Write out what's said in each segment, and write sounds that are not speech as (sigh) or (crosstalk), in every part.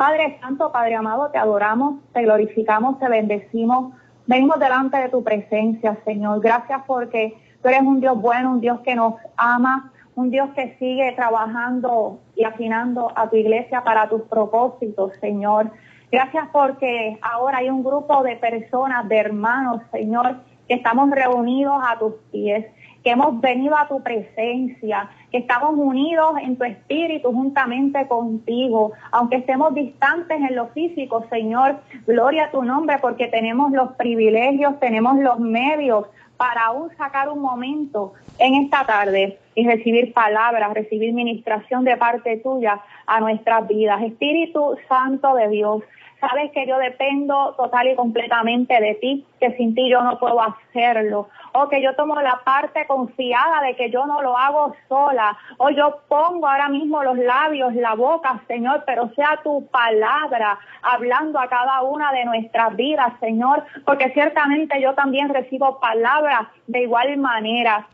Padre Santo, Padre amado, te adoramos, te glorificamos, te bendecimos. Venimos delante de tu presencia, Señor. Gracias porque tú eres un Dios bueno, un Dios que nos ama, un Dios que sigue trabajando y afinando a tu iglesia para tus propósitos, Señor. Gracias porque ahora hay un grupo de personas, de hermanos, Señor, que estamos reunidos a tus pies que hemos venido a tu presencia, que estamos unidos en tu espíritu juntamente contigo, aunque estemos distantes en lo físico, Señor, gloria a tu nombre porque tenemos los privilegios, tenemos los medios para aún sacar un momento en esta tarde y recibir palabras, recibir ministración de parte tuya a nuestras vidas. Espíritu Santo de Dios, sabes que yo dependo total y completamente de ti, que sin ti yo no puedo hacerlo o que yo tomo la parte confiada de que yo no lo hago sola, o yo pongo ahora mismo los labios, la boca, Señor, pero sea tu palabra hablando a cada una de nuestras vidas, Señor, porque ciertamente yo también recibo palabras de igual manera.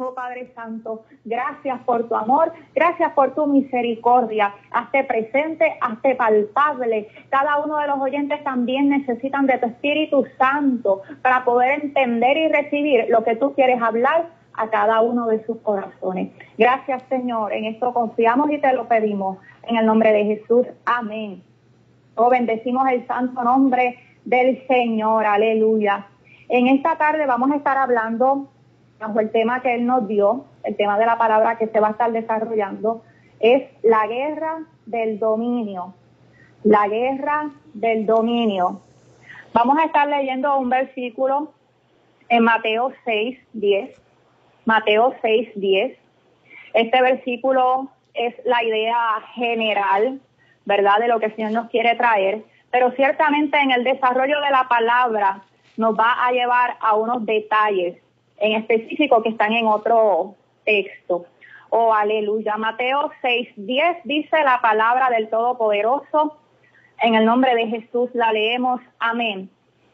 Oh Padre Santo, gracias por tu amor, gracias por tu misericordia. Hazte presente, hazte palpable. Cada uno de los oyentes también necesitan de tu Espíritu Santo para poder entender y recibir lo que tú quieres hablar a cada uno de sus corazones. Gracias Señor, en esto confiamos y te lo pedimos. En el nombre de Jesús, amén. Oh, bendecimos el santo nombre del Señor, aleluya. En esta tarde vamos a estar hablando bajo el tema que él nos dio, el tema de la palabra que se va a estar desarrollando, es la guerra del dominio. La guerra del dominio. Vamos a estar leyendo un versículo en Mateo 6, 10. Mateo 6, 10. Este versículo es la idea general, ¿verdad?, de lo que el Señor nos quiere traer, pero ciertamente en el desarrollo de la palabra nos va a llevar a unos detalles en específico que están en otro texto. Oh, aleluya. Mateo 6:10 dice la palabra del Todopoderoso. En el nombre de Jesús la leemos. Amén.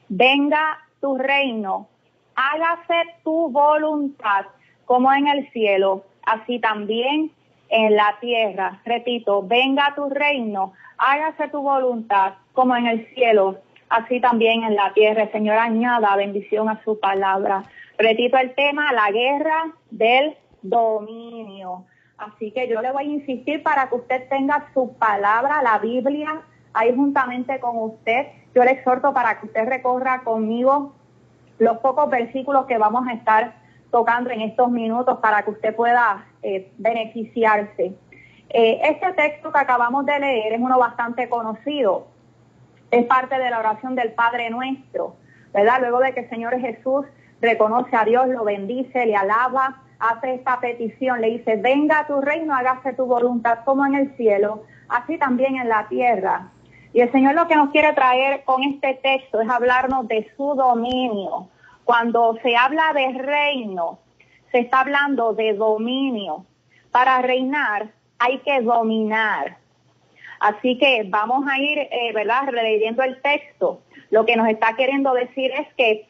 Venga tu reino, hágase tu voluntad como en el cielo, así también en la tierra. Repito, venga tu reino, hágase tu voluntad como en el cielo, así también en la tierra. Señor, añada bendición a su palabra. Repito el tema, la guerra del dominio. Así que yo le voy a insistir para que usted tenga su palabra, la Biblia, ahí juntamente con usted. Yo le exhorto para que usted recorra conmigo los pocos versículos que vamos a estar tocando en estos minutos para que usted pueda eh, beneficiarse. Eh, este texto que acabamos de leer es uno bastante conocido. Es parte de la oración del Padre Nuestro, ¿verdad? Luego de que el Señor Jesús reconoce a Dios, lo bendice, le alaba, hace esta petición, le dice, venga a tu reino, hágase tu voluntad como en el cielo, así también en la tierra. Y el Señor lo que nos quiere traer con este texto es hablarnos de su dominio. Cuando se habla de reino, se está hablando de dominio. Para reinar hay que dominar. Así que vamos a ir, eh, ¿verdad?, releyendo el texto. Lo que nos está queriendo decir es que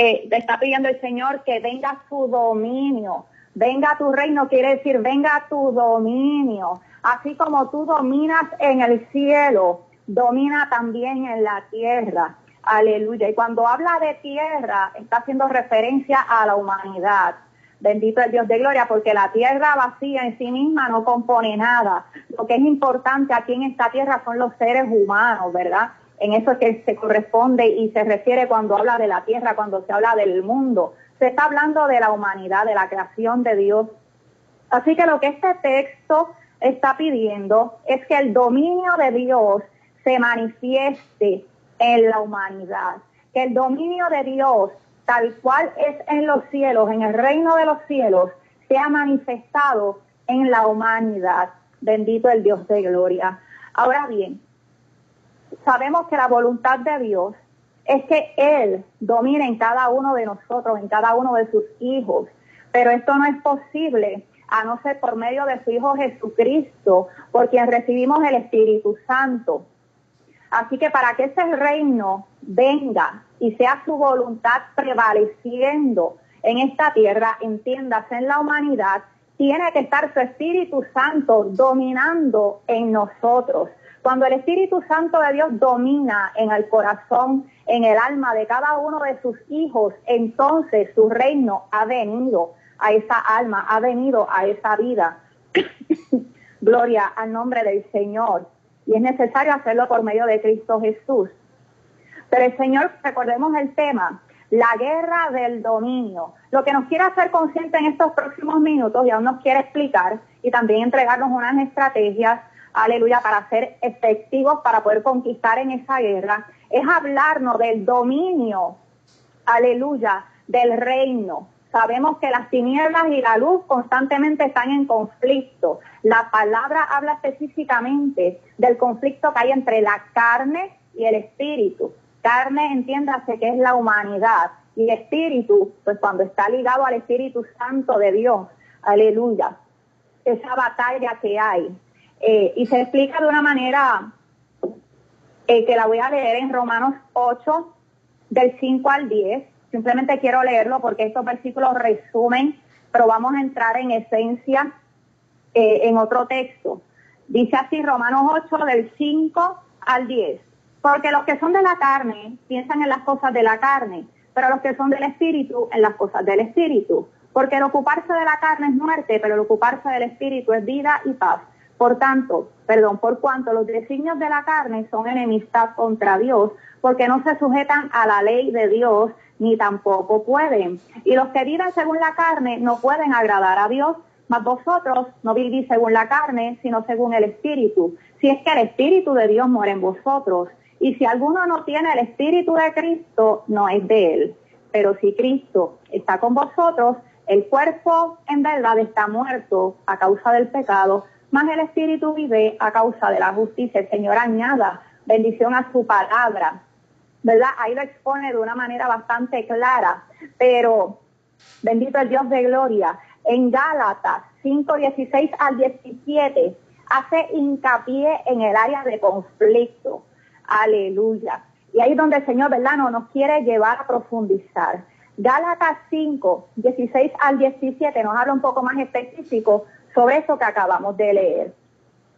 eh, está pidiendo el Señor que venga su dominio. Venga tu reino quiere decir venga tu dominio. Así como tú dominas en el cielo, domina también en la tierra. Aleluya. Y cuando habla de tierra, está haciendo referencia a la humanidad. Bendito el Dios de gloria, porque la tierra vacía en sí misma no compone nada. Lo que es importante aquí en esta tierra son los seres humanos, ¿verdad? En eso que se corresponde y se refiere cuando habla de la tierra, cuando se habla del mundo. Se está hablando de la humanidad, de la creación de Dios. Así que lo que este texto está pidiendo es que el dominio de Dios se manifieste en la humanidad, que el dominio de Dios, tal cual es en los cielos, en el reino de los cielos, sea manifestado en la humanidad. Bendito el Dios de gloria. Ahora bien, sabemos que la voluntad de Dios es que Él domine en cada uno de nosotros, en cada uno de sus hijos. Pero esto no es posible a no ser por medio de su Hijo Jesucristo, por quien recibimos el Espíritu Santo. Así que para que ese reino venga y sea su voluntad prevaleciendo en esta tierra, entiéndase en la humanidad, tiene que estar su Espíritu Santo dominando en nosotros Cuando el Espíritu Santo de Dios domina en el corazón, en el alma de cada uno de sus hijos, entonces su reino ha venido a esa alma, ha venido a esa vida. (coughs) Gloria al nombre del Señor. Y es necesario hacerlo por medio de Cristo Jesús. Pero el Señor, recordemos el tema, la guerra del dominio. Lo que nos quiere hacer consciente en estos próximos minutos y aún nos quiere explicar y también entregarnos unas estrategias, aleluya, para ser efectivos, para poder conquistar en esa guerra, es hablarnos del dominio, aleluya, del reino. Sabemos que las tinieblas y la luz constantemente están en conflicto. La palabra habla específicamente del conflicto que hay entre la carne y el espíritu. Carne, entiéndase que es la humanidad. Y espíritu, pues cuando está ligado al Espíritu Santo de Dios, aleluya, esa batalla que hay. Eh, y se explica de una manera eh, que la voy a leer en Romanos 8, del 5 al 10. Simplemente quiero leerlo porque estos versículos resumen, pero vamos a entrar en esencia eh, en otro texto. Dice así Romanos 8, del 5 al 10. Porque los que son de la carne piensan en las cosas de la carne, pero los que son del espíritu en las cosas del espíritu. Porque el ocuparse de la carne es muerte, pero el ocuparse del espíritu es vida y paz. Por tanto, perdón, por cuanto los designios de la carne son enemistad contra Dios, porque no se sujetan a la ley de Dios, ni tampoco pueden. Y los que viven según la carne no pueden agradar a Dios, mas vosotros no vivís según la carne, sino según el Espíritu. Si es que el Espíritu de Dios muere en vosotros. Y si alguno no tiene el Espíritu de Cristo, no es de él. Pero si Cristo está con vosotros, el cuerpo en verdad está muerto a causa del pecado, más el Espíritu vive a causa de la justicia. El Señor añada bendición a su palabra. ¿Verdad? Ahí lo expone de una manera bastante clara. Pero bendito el Dios de gloria. En Gálatas 5, 16 al 17 hace hincapié en el área de conflicto Aleluya. Y ahí es donde el Señor, ¿verdad? No, nos quiere llevar a profundizar. Gálatas 5, 16 al 17 nos habla un poco más específico sobre eso que acabamos de leer.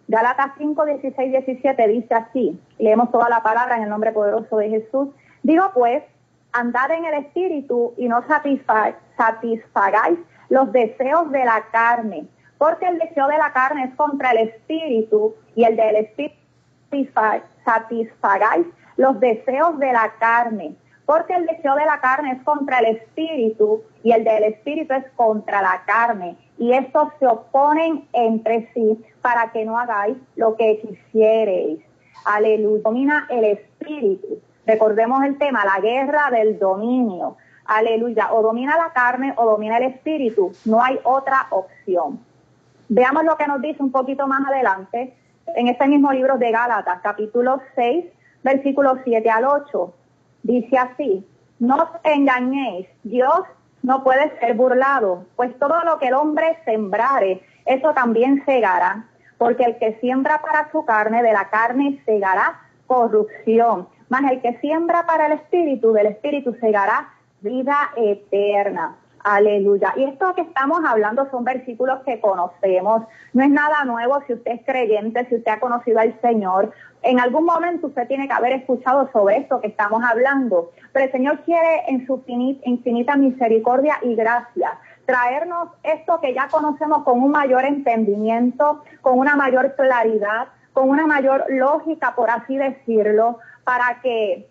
Gálatas 5, 16, 17 dice así, leemos toda la palabra en el nombre poderoso de Jesús. Digo pues, andad en el espíritu y no satisfagáis los deseos de la carne, porque el deseo de la carne es contra el espíritu y el del espíritu satisfagáis los deseos de la carne, porque el deseo de la carne es contra el espíritu y el del espíritu es contra la carne. Y estos se oponen entre sí para que no hagáis lo que quisiereis. Aleluya. Domina el espíritu. Recordemos el tema, la guerra del dominio. Aleluya. O domina la carne o domina el espíritu. No hay otra opción. Veamos lo que nos dice un poquito más adelante en este mismo libro de Gálatas, capítulo 6, versículos 7 al 8. Dice así, no os engañéis, Dios no puede ser burlado, pues todo lo que el hombre sembrare, eso también segará, porque el que siembra para su carne, de la carne segará corrupción, mas el que siembra para el espíritu, del espíritu segará vida eterna. Aleluya. Y esto que estamos hablando son versículos que conocemos. No es nada nuevo si usted es creyente, si usted ha conocido al Señor. En algún momento usted tiene que haber escuchado sobre esto que estamos hablando. Pero el Señor quiere en su infinita misericordia y gracia traernos esto que ya conocemos con un mayor entendimiento, con una mayor claridad, con una mayor lógica, por así decirlo, para que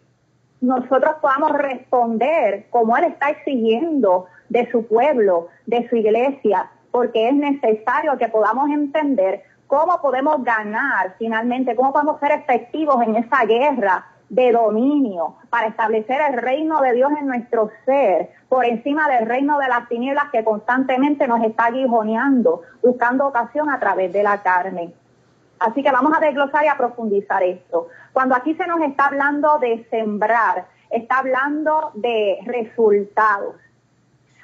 nosotros podamos responder como Él está exigiendo de su pueblo, de su iglesia, porque es necesario que podamos entender cómo podemos ganar finalmente, cómo podemos ser efectivos en esa guerra de dominio para establecer el reino de Dios en nuestro ser, por encima del reino de las tinieblas que constantemente nos está aguijoneando, buscando ocasión a través de la carne. Así que vamos a desglosar y a profundizar esto. Cuando aquí se nos está hablando de sembrar, está hablando de resultados.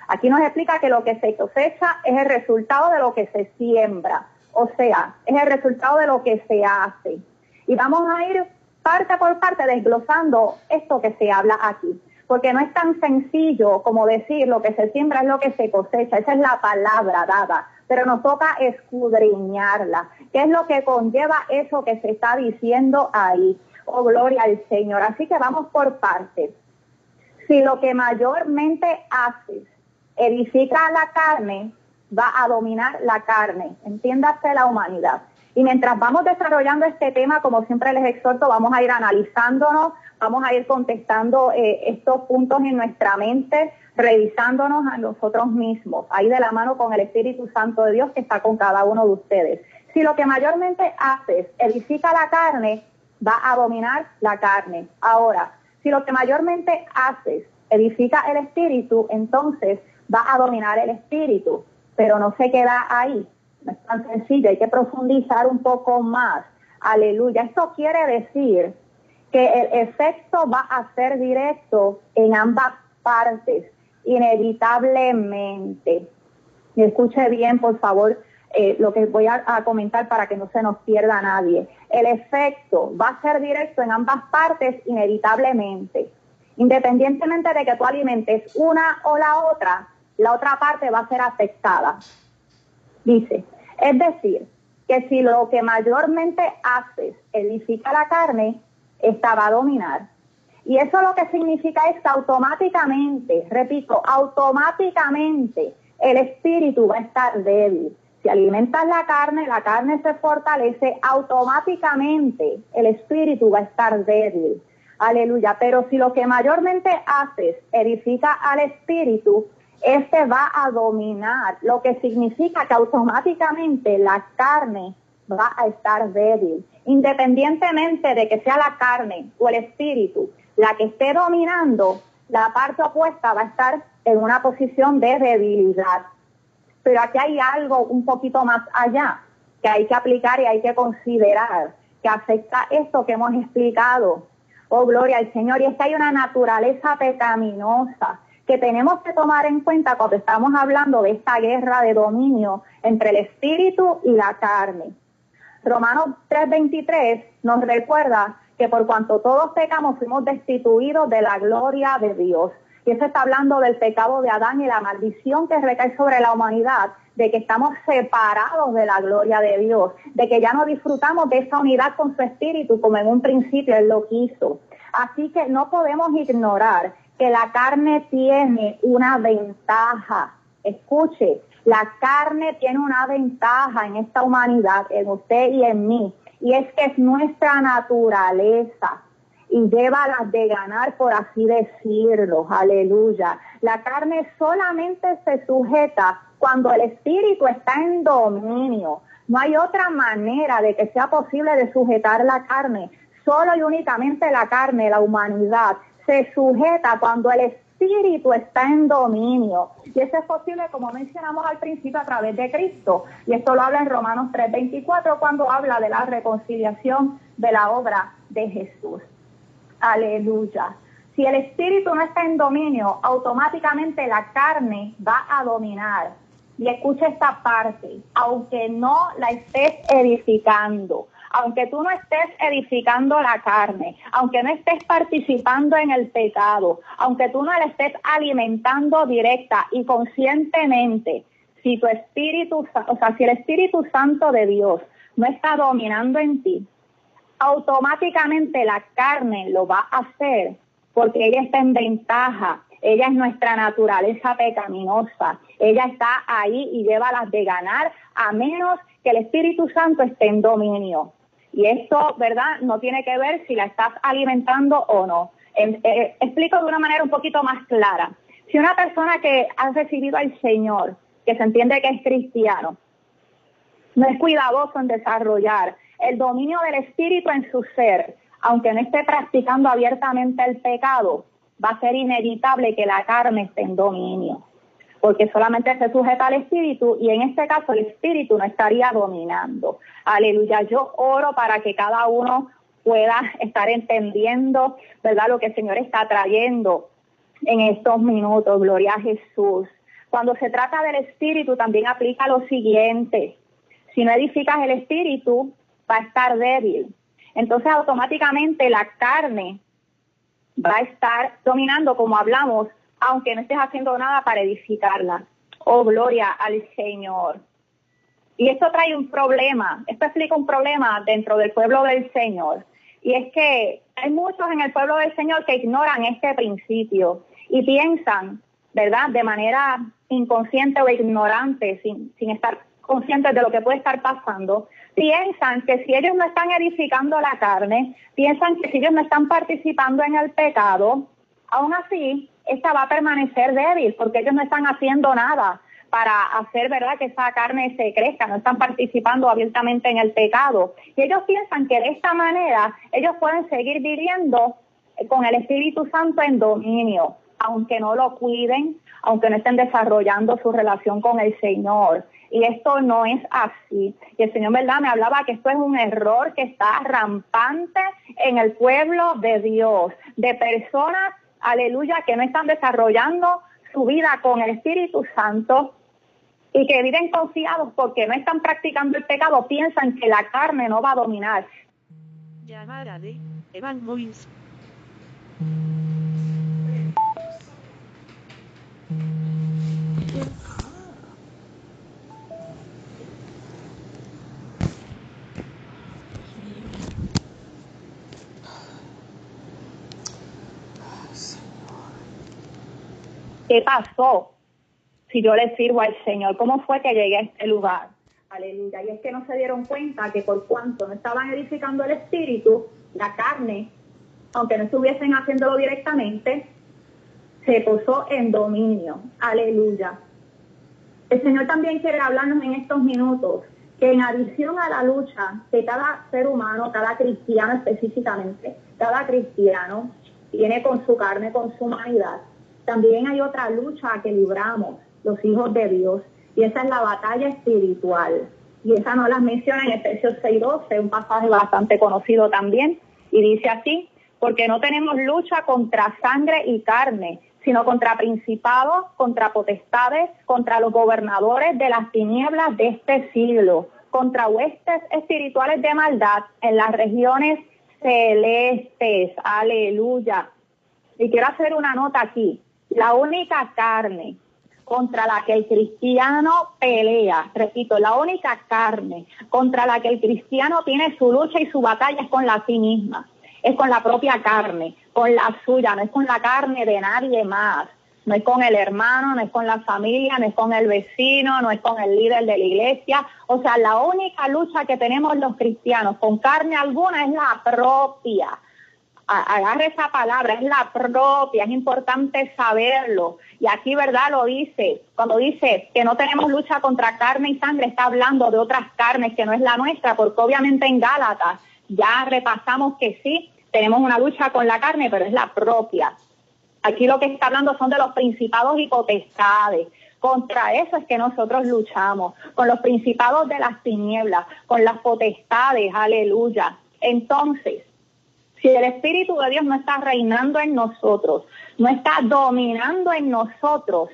Aquí nos explica que lo que se cosecha es el resultado de lo que se siembra, o sea, es el resultado de lo que se hace. Y vamos a ir parte por parte desglosando esto que se habla aquí, porque no es tan sencillo como decir lo que se siembra es lo que se cosecha, esa es la palabra dada pero nos toca escudriñarla. ¿Qué es lo que conlleva eso que se está diciendo ahí? Oh, gloria al Señor. Así que vamos por partes. Si lo que mayormente haces edifica la carne, va a dominar la carne. Entiéndase la humanidad. Y mientras vamos desarrollando este tema, como siempre les exhorto, vamos a ir analizándonos, vamos a ir contestando eh, estos puntos en nuestra mente, revisándonos a nosotros mismos, ahí de la mano con el Espíritu Santo de Dios que está con cada uno de ustedes. Si lo que mayormente haces edifica la carne, va a dominar la carne. Ahora, si lo que mayormente haces edifica el espíritu, entonces va a dominar el espíritu, pero no se queda ahí. No es tan sencillo, hay que profundizar un poco más. Aleluya. Esto quiere decir que el efecto va a ser directo en ambas partes, inevitablemente. Y escuche bien, por favor, eh, lo que voy a, a, comentar para que no se nos pierda nadie. El efecto va a ser directo en ambas partes inevitablemente. Independientemente de que tú alimentes una o la otra, la otra parte va a ser afectada. Dice, es decir, que si lo que mayormente haces edifica la carne, esta va a dominar. Y eso lo que significa es que automáticamente, repito, automáticamente el espíritu va a estar débil. Si alimentas la carne, la carne se fortalece, automáticamente el espíritu va a estar débil. Aleluya. Pero si lo que mayormente haces edifica al espíritu, este va a dominar, lo que significa que automáticamente la carne va a estar débil, independientemente de que sea la carne o el espíritu la que esté dominando, la parte opuesta va a estar en una posición de debilidad. Pero aquí hay algo un poquito más allá que hay que aplicar y hay que considerar, que afecta esto que hemos explicado. Oh, gloria al Señor. Y es que hay una naturaleza pecaminosa que tenemos que tomar en cuenta cuando estamos hablando de esta guerra de dominio entre el espíritu y la carne. Romanos 3:23 nos recuerda que por cuanto todos pecamos fuimos destituidos de la gloria de Dios. Y eso está hablando del pecado de Adán y la maldición que recae sobre la humanidad, de que estamos separados de la gloria de Dios, de que ya no disfrutamos de esa unidad con su espíritu como en un principio Él lo quiso. Así que no podemos ignorar que la carne tiene una ventaja. Escuche, la carne tiene una ventaja en esta humanidad, en usted y en mí, y es que es nuestra naturaleza y lleva las de ganar, por así decirlo. Aleluya. La carne solamente se sujeta cuando el espíritu está en dominio. No hay otra manera de que sea posible de sujetar la carne. Solo y únicamente la carne, la humanidad, se sujeta cuando el espíritu está en dominio. Y eso es posible, como mencionamos al principio, a través de Cristo. Y esto lo habla en Romanos 3:24 cuando habla de la reconciliación de la obra de Jesús. Aleluya. Si el espíritu no está en dominio, automáticamente la carne va a dominar. Y escucha esta parte, aunque no la estés edificando, aunque tú no estés edificando la carne, aunque no estés participando en el pecado, aunque tú no la estés alimentando directa y conscientemente, si tu espíritu, o sea, si el Espíritu Santo de Dios no está dominando en ti, automáticamente la carne lo va a hacer porque ella está en ventaja, ella es nuestra naturaleza pecaminosa, ella está ahí y lleva las de ganar a menos que el Espíritu Santo esté en dominio. Y esto, ¿verdad? No tiene que ver si la estás alimentando o no. Eh, explico de una manera un poquito más clara. Si una persona que ha recibido al Señor, que se entiende que es cristiano, no es cuidadoso en desarrollar el dominio del espíritu en su ser, aunque no esté practicando abiertamente el pecado, va a ser inevitable que la carne esté en dominio porque solamente se sujeta al espíritu y en este caso el espíritu no estaría dominando. Aleluya, yo oro para que cada uno pueda estar entendiendo, ¿verdad?, lo que el Señor está trayendo en estos minutos. Gloria a Jesús. Cuando se trata del espíritu también aplica lo siguiente. Si no edificas el espíritu, va a estar débil. Entonces automáticamente la carne va a estar dominando, como hablamos, aunque no estés haciendo nada para edificarla. Oh, gloria al Señor. Y esto trae un problema, esto explica un problema dentro del pueblo del Señor. Y es que hay muchos en el pueblo del Señor que ignoran este principio y piensan, ¿verdad?, de manera inconsciente o ignorante, sin, sin estar conscientes de lo que puede estar pasando, piensan que si ellos no están edificando la carne, piensan que si ellos no están participando en el pecado, aún así, esta va a permanecer débil porque ellos no están haciendo nada para hacer verdad que esa carne se crezca, no están participando abiertamente en el pecado. Y ellos piensan que de esta manera ellos pueden seguir viviendo con el Espíritu Santo en dominio, aunque no lo cuiden, aunque no estén desarrollando su relación con el Señor. Y esto no es así. Y el Señor, ¿verdad? Me hablaba que esto es un error que está rampante en el pueblo de Dios, de personas, aleluya, que no están desarrollando su vida con el Espíritu Santo y que viven confiados porque no están practicando el pecado, piensan que la carne no va a dominar. Llamada de Evan ¿Qué pasó? Si yo le sirvo al Señor, ¿cómo fue que llegué a este lugar? Aleluya. Y es que no se dieron cuenta que por cuanto no estaban edificando el espíritu, la carne, aunque no estuviesen haciéndolo directamente, se puso en dominio. Aleluya. El Señor también quiere hablarnos en estos minutos que en adición a la lucha de cada ser humano, cada cristiano específicamente, cada cristiano tiene con su carne, con su humanidad, también hay otra lucha que libramos los hijos de Dios y esa es la batalla espiritual. Y esa no las menciona en Efesios 6.12, un pasaje bastante conocido también. Y dice así, porque no tenemos lucha contra sangre y carne, sino contra principados, contra potestades, contra los gobernadores de las tinieblas de este siglo, contra huestes espirituales de maldad en las regiones celestes. Aleluya. Y quiero hacer una nota aquí. La única carne contra la que el cristiano pelea, repito, la única carne contra la que el cristiano tiene su lucha y su batalla es con la sí misma, es con la propia carne, con la suya, no es con la carne de nadie más, no es con el hermano, no es con la familia, no es con el vecino, no es con el líder de la iglesia, o sea, la única lucha que tenemos los cristianos con carne alguna es la propia agarre esa palabra, es la propia, es importante saberlo. Y aquí, ¿verdad? Lo dice, cuando dice que no tenemos lucha contra carne y sangre, está hablando de otras carnes que no es la nuestra, porque obviamente en Gálatas ya repasamos que sí, tenemos una lucha con la carne, pero es la propia. Aquí lo que está hablando son de los principados y potestades. Contra eso es que nosotros luchamos, con los principados de las tinieblas, con las potestades, aleluya. Entonces, si el Espíritu de Dios no está reinando en nosotros, no está dominando en nosotros,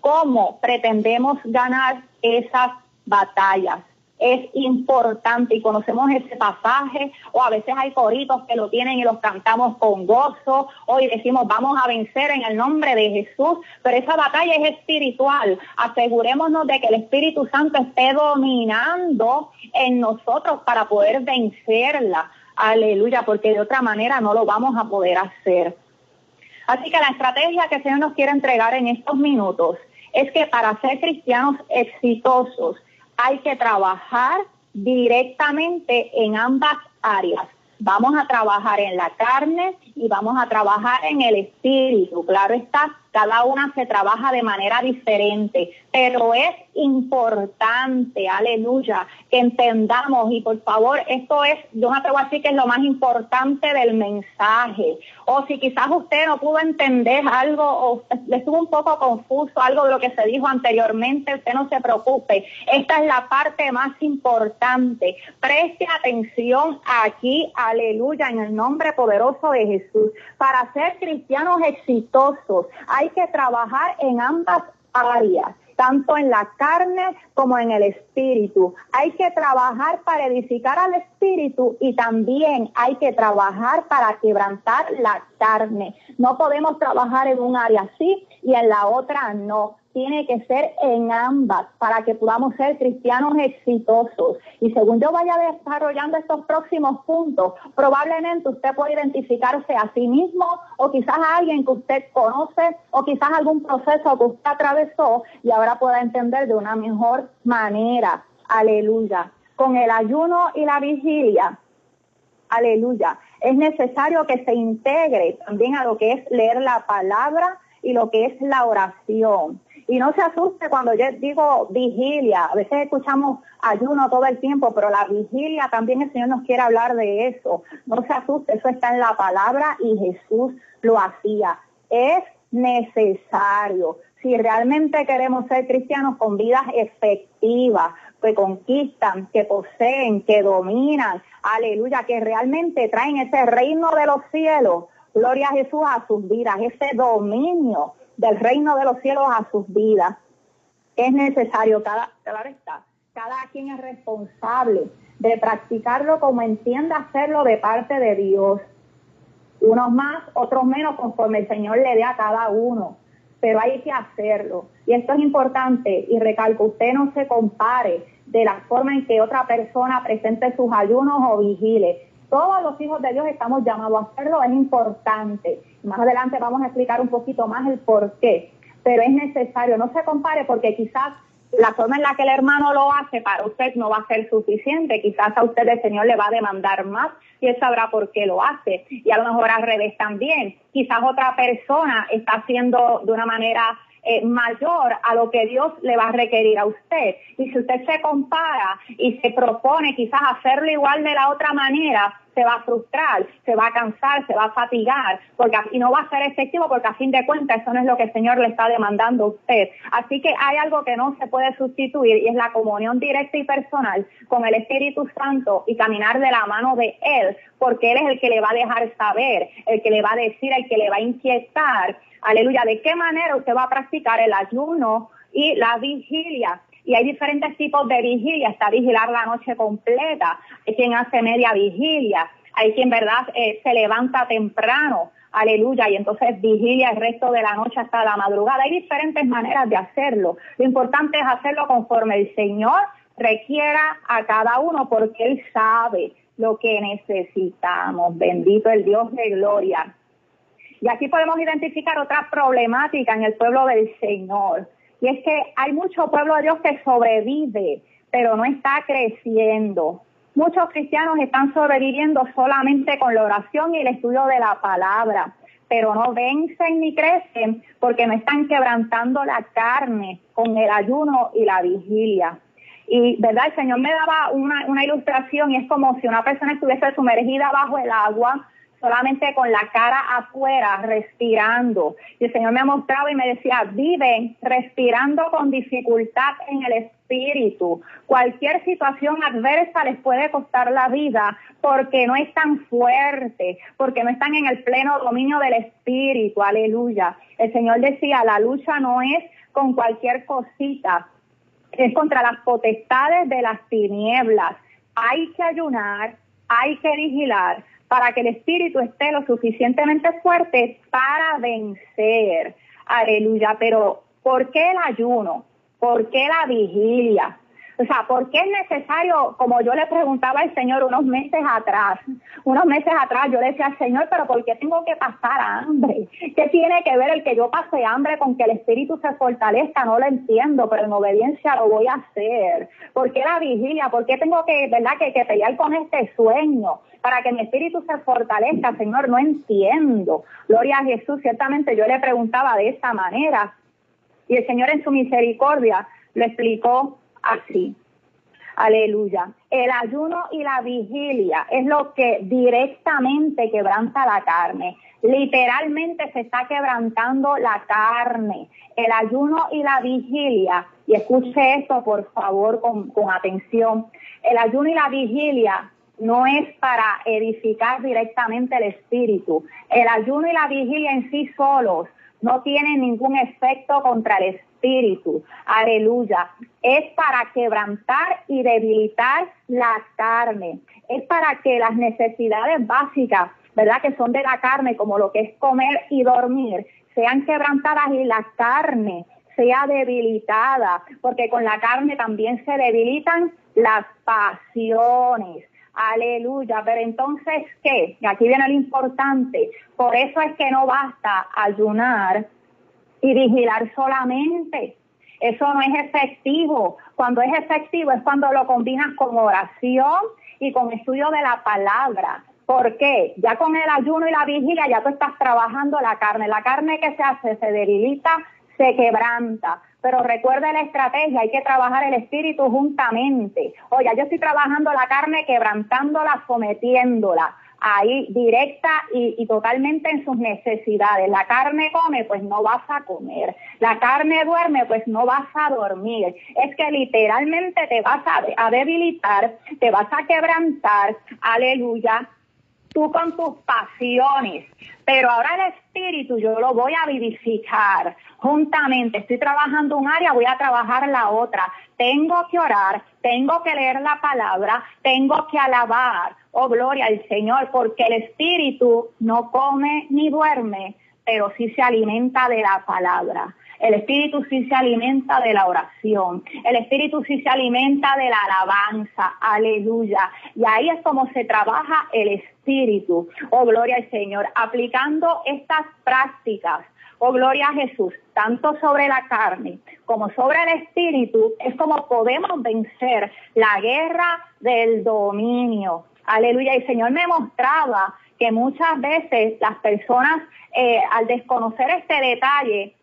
¿cómo pretendemos ganar esas batallas? es importante y conocemos ese pasaje o a veces hay coritos que lo tienen y los cantamos con gozo, hoy decimos vamos a vencer en el nombre de Jesús, pero esa batalla es espiritual, asegurémonos de que el Espíritu Santo esté dominando en nosotros para poder vencerla. Aleluya, porque de otra manera no lo vamos a poder hacer. Así que la estrategia que el Señor nos quiere entregar en estos minutos es que para ser cristianos exitosos hay que trabajar directamente en ambas áreas. Vamos a trabajar en la carne y vamos a trabajar en el espíritu. Claro está, cada una se trabaja de manera diferente, pero es importante, aleluya, que entendamos y por favor, esto es, yo me atrevo a decir que es lo más importante del mensaje. O si quizás usted no pudo entender algo o le estuvo un poco confuso algo de lo que se dijo anteriormente, usted no se preocupe. Esta es la parte más importante. Preste atención aquí, aleluya, en el nombre poderoso de Jesús. Para ser cristianos exitosos que trabajar en ambas áreas tanto en la carne como en el espíritu. Hay que trabajar para edificar al espíritu y también hay que trabajar para quebrantar la carne. No podemos trabajar en un área sí y en la otra no. Tiene que ser en ambas para que podamos ser cristianos exitosos. Y según yo vaya desarrollando estos próximos puntos, probablemente usted puede identificarse a sí mismo o quizás a alguien que usted conoce o quizás algún proceso que usted atravesó y ahora pueda entender de una mejor manera. Aleluya. Con el ayuno y la vigilia, aleluya, es necesario que se integre también a lo que es leer la palabra y lo que es la oración. Y no se asuste cuando yo digo vigilia. A veces escuchamos ayuno todo el tiempo, pero la vigilia también el Señor nos quiere hablar de eso. No se asuste, eso está en la palabra y Jesús lo hacía. Es necesario. Si realmente queremos ser cristianos con vidas efectivas, que conquistan, que poseen, que dominan, aleluya, que realmente traen ese reino de los cielos, gloria a Jesús a sus vidas, ese dominio del reino de los cielos a sus vidas. Es necesario, cada, cada quien es responsable de practicarlo como entienda hacerlo de parte de Dios. Unos más, otros menos, conforme el Señor le dé a cada uno. Pero hay que hacerlo. Y esto es importante, y recalco, usted no se compare de la forma en que otra persona presente sus ayunos o vigile. Todos los hijos de Dios estamos llamados a hacerlo, es importante. Más adelante vamos a explicar un poquito más el por qué, pero es necesario, no se compare porque quizás la forma en la que el hermano lo hace para usted no va a ser suficiente, quizás a usted el Señor le va a demandar más y él sabrá por qué lo hace. Y a lo mejor al revés también, quizás otra persona está haciendo de una manera eh, mayor a lo que Dios le va a requerir a usted. Y si usted se compara y se propone quizás hacerlo igual de la otra manera, se va a frustrar, se va a cansar, se va a fatigar, porque y no va a ser efectivo porque a fin de cuentas eso no es lo que el Señor le está demandando a usted. Así que hay algo que no se puede sustituir y es la comunión directa y personal con el Espíritu Santo y caminar de la mano de Él, porque Él es el que le va a dejar saber, el que le va a decir, el que le va a inquietar Aleluya. ¿De qué manera usted va a practicar el ayuno y la vigilia? Y hay diferentes tipos de vigilia. Está vigilar la noche completa. Hay quien hace media vigilia. Hay quien, ¿verdad?, eh, se levanta temprano. Aleluya. Y entonces vigilia el resto de la noche hasta la madrugada. Hay diferentes maneras de hacerlo. Lo importante es hacerlo conforme el Señor requiera a cada uno porque Él sabe lo que necesitamos. Bendito el Dios de gloria. Y aquí podemos identificar otra problemática en el pueblo del Señor. Y es que hay mucho pueblo de Dios que sobrevive, pero no está creciendo. Muchos cristianos están sobreviviendo solamente con la oración y el estudio de la palabra, pero no vencen ni crecen porque no están quebrantando la carne con el ayuno y la vigilia. Y, ¿verdad? El Señor me daba una, una ilustración y es como si una persona estuviese sumergida bajo el agua, solamente con la cara afuera, respirando. Y el Señor me mostraba y me decía, viven respirando con dificultad en el espíritu. Cualquier situación adversa les puede costar la vida porque no es tan fuerte, porque no están en el pleno dominio del espíritu. Aleluya. El Señor decía, la lucha no es con cualquier cosita, es contra las potestades de las tinieblas. Hay que ayunar, hay que vigilar, para que el espíritu esté lo suficientemente fuerte para vencer. Aleluya. Pero, ¿por qué el ayuno? ¿Por qué la vigilia? O sea, ¿por qué es necesario, como yo le preguntaba al Señor unos meses atrás, unos meses atrás yo le decía al Señor, pero ¿por qué tengo que pasar hambre? ¿Qué tiene que ver el que yo pase hambre con que el espíritu se fortalezca? No lo entiendo, pero en obediencia lo voy a hacer. ¿Por qué la vigilia? ¿Por qué tengo que, verdad, que, que pelear con este sueño? Para que mi espíritu se fortalezca, Señor, no entiendo. Gloria a Jesús, ciertamente yo le preguntaba de esta manera. Y el Señor en su misericordia lo explicó así. Aleluya. El ayuno y la vigilia es lo que directamente quebranta la carne. Literalmente se está quebrantando la carne. El ayuno y la vigilia, y escuche esto por favor con, atención, el ayuno y la vigilia no es para edificar directamente el espíritu. El ayuno y la vigilia en sí solos no tienen ningún efecto contra el espíritu. Aleluya. Es para quebrantar y debilitar la carne. Es para que las necesidades básicas, ¿verdad? Que son de la carne, como lo que es comer y dormir, sean quebrantadas y la carne sea debilitada, porque con la carne también se debilitan las pasiones. Aleluya. Pero entonces, ¿qué? Y aquí viene lo importante. Por eso es que no basta ayunar y vigilar solamente. Eso no es efectivo. Cuando es efectivo es cuando lo combinas con oración y con estudio de la palabra. ¿Por qué? Ya con el ayuno y la vigilia ya tú estás trabajando la carne. La carne que se hace se debilita, se quebranta. Pero recuerda la estrategia, hay que trabajar el espíritu juntamente. Oye, yo estoy trabajando la carne, quebrantándola, sometiéndola ahí directa y, totalmente en sus necesidades. La carne come, pues no vas a comer. La carne duerme, pues no vas a dormir. Es que literalmente te vas a debilitar, te vas a quebrantar, aleluya, tú con tus pasiones. Pero ahora el espíritu yo lo voy a vivificar juntamente. Estoy trabajando un área, voy a trabajar la otra. Tengo que orar, tengo que leer la palabra, tengo que alabar. Oh, gloria al Señor, porque el espíritu no come ni duerme, pero sí se alimenta de la palabra. El Espíritu sí se alimenta de la oración. El Espíritu sí se alimenta de la alabanza. Aleluya. Y ahí es como se trabaja el Espíritu. Oh, gloria al Señor. Aplicando estas prácticas. Oh, gloria a Jesús, tanto sobre la carne como sobre el espíritu, es como podemos vencer la guerra del dominio. Aleluya. Y el Señor me mostraba que muchas veces las personas, eh, al desconocer este detalle,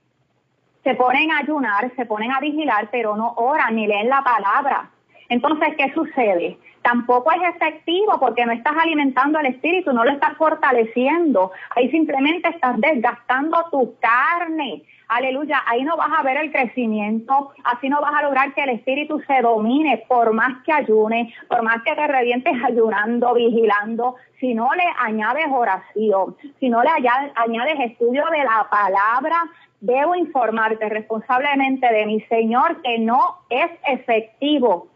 se ponen a ayunar, se ponen a vigilar, pero no oran ni leen la palabra. Entonces, ¿qué sucede? Tampoco es efectivo porque no estás alimentando el espíritu, no lo estás fortaleciendo. Ahí simplemente estás desgastando tu carne. Aleluya, ahí no vas a ver el crecimiento, así no vas a lograr que el espíritu se domine por más que ayune, por más que te revientes ayunando, vigilando, si no le añades oración, si no le añades estudio de la palabra, debo informarte responsablemente de mi Señor que no es efectivo.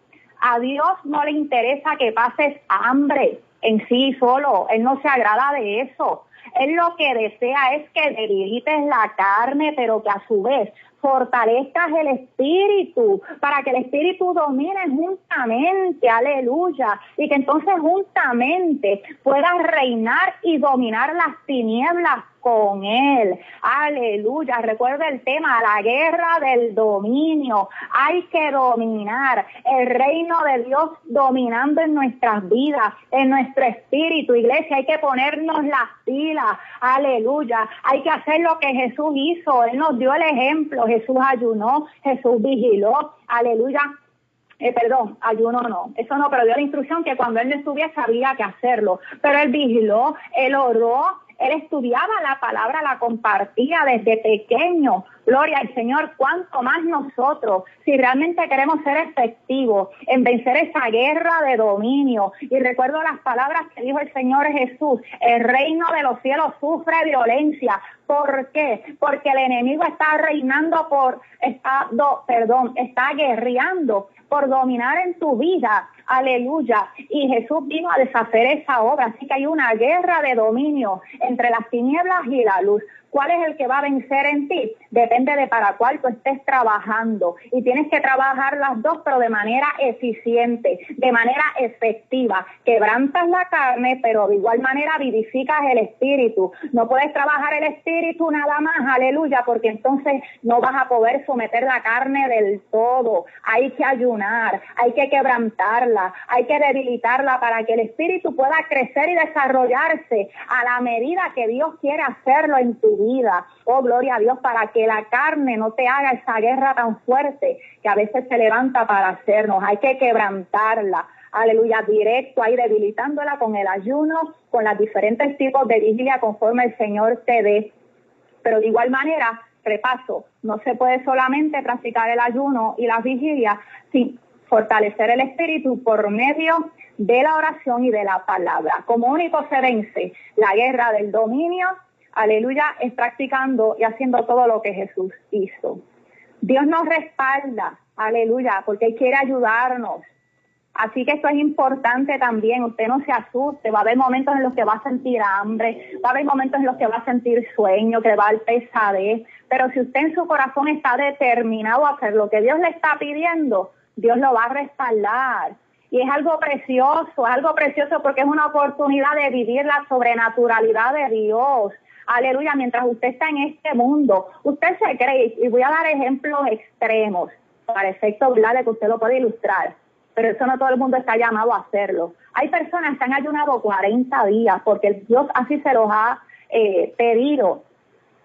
A Dios no le interesa que pases hambre en sí solo, Él no se agrada de eso. Él lo que desea es que debilites la carne, pero que a su vez fortalezcas el espíritu, para que el espíritu domine juntamente, aleluya, y que entonces juntamente puedas reinar y dominar las tinieblas con Él. Aleluya. Recuerda el tema, la guerra del dominio. Hay que dominar el reino de Dios dominando en nuestras vidas, en nuestro espíritu. Iglesia, hay que ponernos las pilas. Aleluya. Hay que hacer lo que Jesús hizo. Él nos dio el ejemplo. Jesús ayunó, Jesús vigiló. Aleluya. Eh, perdón, ayuno no, eso no, pero dio la instrucción que cuando él no estuviera sabía que hacerlo, pero él vigiló, él oró, él estudiaba la palabra, la compartía desde pequeño. Gloria al Señor, cuánto más nosotros, si realmente queremos ser efectivos en vencer esa guerra de dominio. Y recuerdo las palabras que dijo el Señor Jesús, el reino de los cielos sufre violencia. ¿Por qué? Porque el enemigo está reinando por, está, perdón, está guerreando por dominar en tu vida. Aleluya. Y Jesús vino a deshacer esa obra. Así que hay una guerra de dominio entre las tinieblas y la luz. ¿Cuál es el que va a vencer en ti? Depende de para cuál tú estés trabajando. Y tienes que trabajar las dos, pero de manera eficiente, de manera efectiva. Quebrantas la carne, pero de igual manera vivificas el espíritu. No puedes trabajar el espíritu nada más, aleluya, porque entonces no vas a poder someter la carne del todo. Hay que ayunar, hay que quebrantarla, hay que debilitarla para que el espíritu pueda crecer y desarrollarse a la medida que Dios quiere hacerlo en tu vida. Oh, gloria a Dios, para que la carne no te haga esa guerra tan fuerte que a veces se levanta para hacernos. Hay que quebrantarla. Aleluya, directo ahí debilitándola con el ayuno, con los diferentes tipos de vigilia conforme el Señor te dé. Pero de igual manera, repaso, no se puede solamente practicar el ayuno y la vigilia sin fortalecer el espíritu por medio de la oración y de la palabra. Como único se vence la guerra del dominio aleluya, es practicando y haciendo todo lo que Jesús hizo. Dios nos respalda, aleluya, porque quiere ayudarnos. Así que esto es importante también, usted no se asuste, va a haber momentos en los que va a sentir hambre, va a haber momentos en los que va a sentir sueño, que va a haber pesadez, pero si usted en su corazón está determinado a hacer lo que Dios le está pidiendo, Dios lo va a respaldar. Y es algo precioso, es algo precioso porque es una oportunidad de vivir la sobrenaturalidad de Dios. Aleluya, mientras usted está en este mundo, usted se cree, y voy a dar ejemplos extremos para efecto de que usted lo puede ilustrar pero eso no todo el mundo está llamado a hacerlo. Hay personas que han ayunado 40 días porque Dios así se los ha eh, pedido.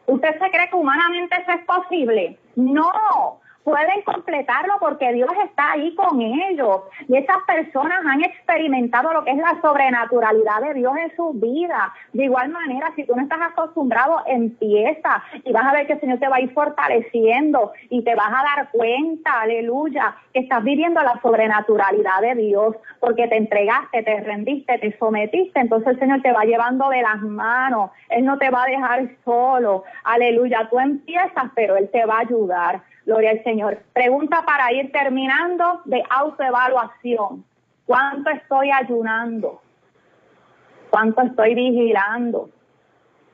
¿Usted se cree que humanamente eso es posible? No, pueden completarlo porque Dios está ahí con ellos. Y esas personas han experimentado lo que es la sobrenaturalidad de Dios en su vida. De igual manera, si tú no estás acostumbrado, empieza y vas a ver que el Señor te va a ir fortaleciendo y te vas a dar cuenta, aleluya, que estás viviendo la sobrenaturalidad de Dios porque te entregaste, te rendiste, te sometiste. Entonces el Señor te va llevando de las manos. Él no te va a dejar solo. Aleluya, tú empiezas, pero Él te va a ayudar. Gloria al Señor. Pregunta para ir terminando de autoevaluación. ¿Cuánto estoy ayunando? ¿Cuánto estoy vigilando?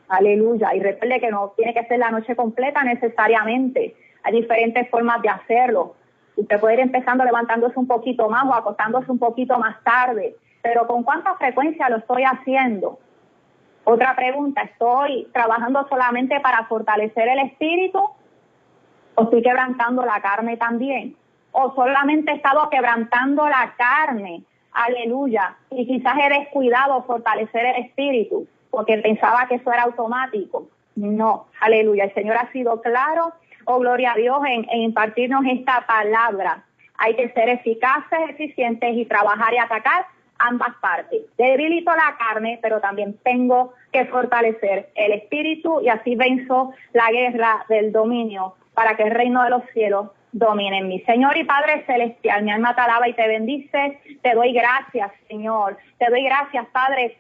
Aleluya. Y recuerde que no tiene que ser la noche completa necesariamente. Hay diferentes formas de hacerlo. Usted puede ir empezando levantándose un poquito más o acostándose un poquito más tarde. Pero ¿con cuánta frecuencia lo estoy haciendo? Otra pregunta, ¿estoy trabajando solamente para fortalecer el espíritu o estoy quebrantando la carne también, o solamente he estado quebrantando la carne, aleluya, y quizás he descuidado fortalecer el espíritu, porque pensaba que eso era automático. No, aleluya, el Señor ha sido claro, oh gloria a Dios, en, en impartirnos esta palabra. Hay que ser eficaces, eficientes y trabajar y atacar ambas partes. Debilito la carne, pero también tengo que fortalecer el espíritu y así venzo la guerra del dominio para que el reino de los cielos domine en mí. Señor y Padre Celestial, mi alma te alaba y te bendice. Te doy gracias, Señor. Te doy gracias, Padre,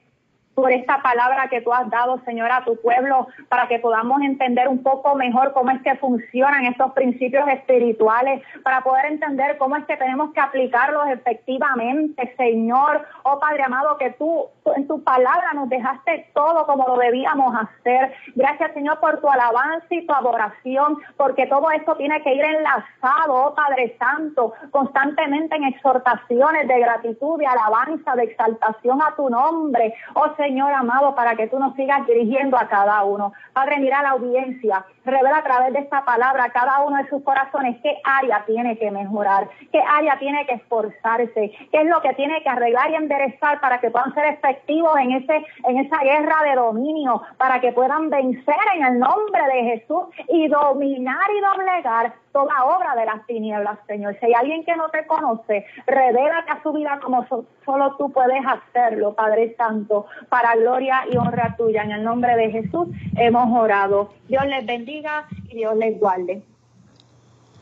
por esta palabra que tú has dado, Señor, a tu pueblo, para que podamos entender un poco mejor cómo es que funcionan estos principios espirituales, para poder entender cómo es que tenemos que aplicarlos efectivamente, Señor. Oh Padre amado, que tú, en tu palabra nos dejaste todo como lo debíamos hacer. Gracias, Señor, por tu alabanza y tu adoración, porque todo esto tiene que ir enlazado, oh Padre Santo, constantemente en exhortaciones de gratitud, de alabanza, de exaltación a tu nombre. Oh Señor, amado, para que tú nos sigas dirigiendo a cada uno. Padre, mira la audiencia, revela a través de esta palabra a cada uno de sus corazones qué área tiene que mejorar, qué área tiene que esforzarse, qué es lo que tiene que arreglar y enderezar para que puedan ser en, ese, en esa guerra de dominio, para que puedan vencer en el nombre de Jesús y dominar y doblegar toda obra de las tinieblas, Señor. Si hay alguien que no te conoce, revélate a su vida como solo tú puedes hacerlo, Padre Santo, para gloria y honra tuya. En el nombre de Jesús hemos orado. Dios les bendiga y Dios les guarde.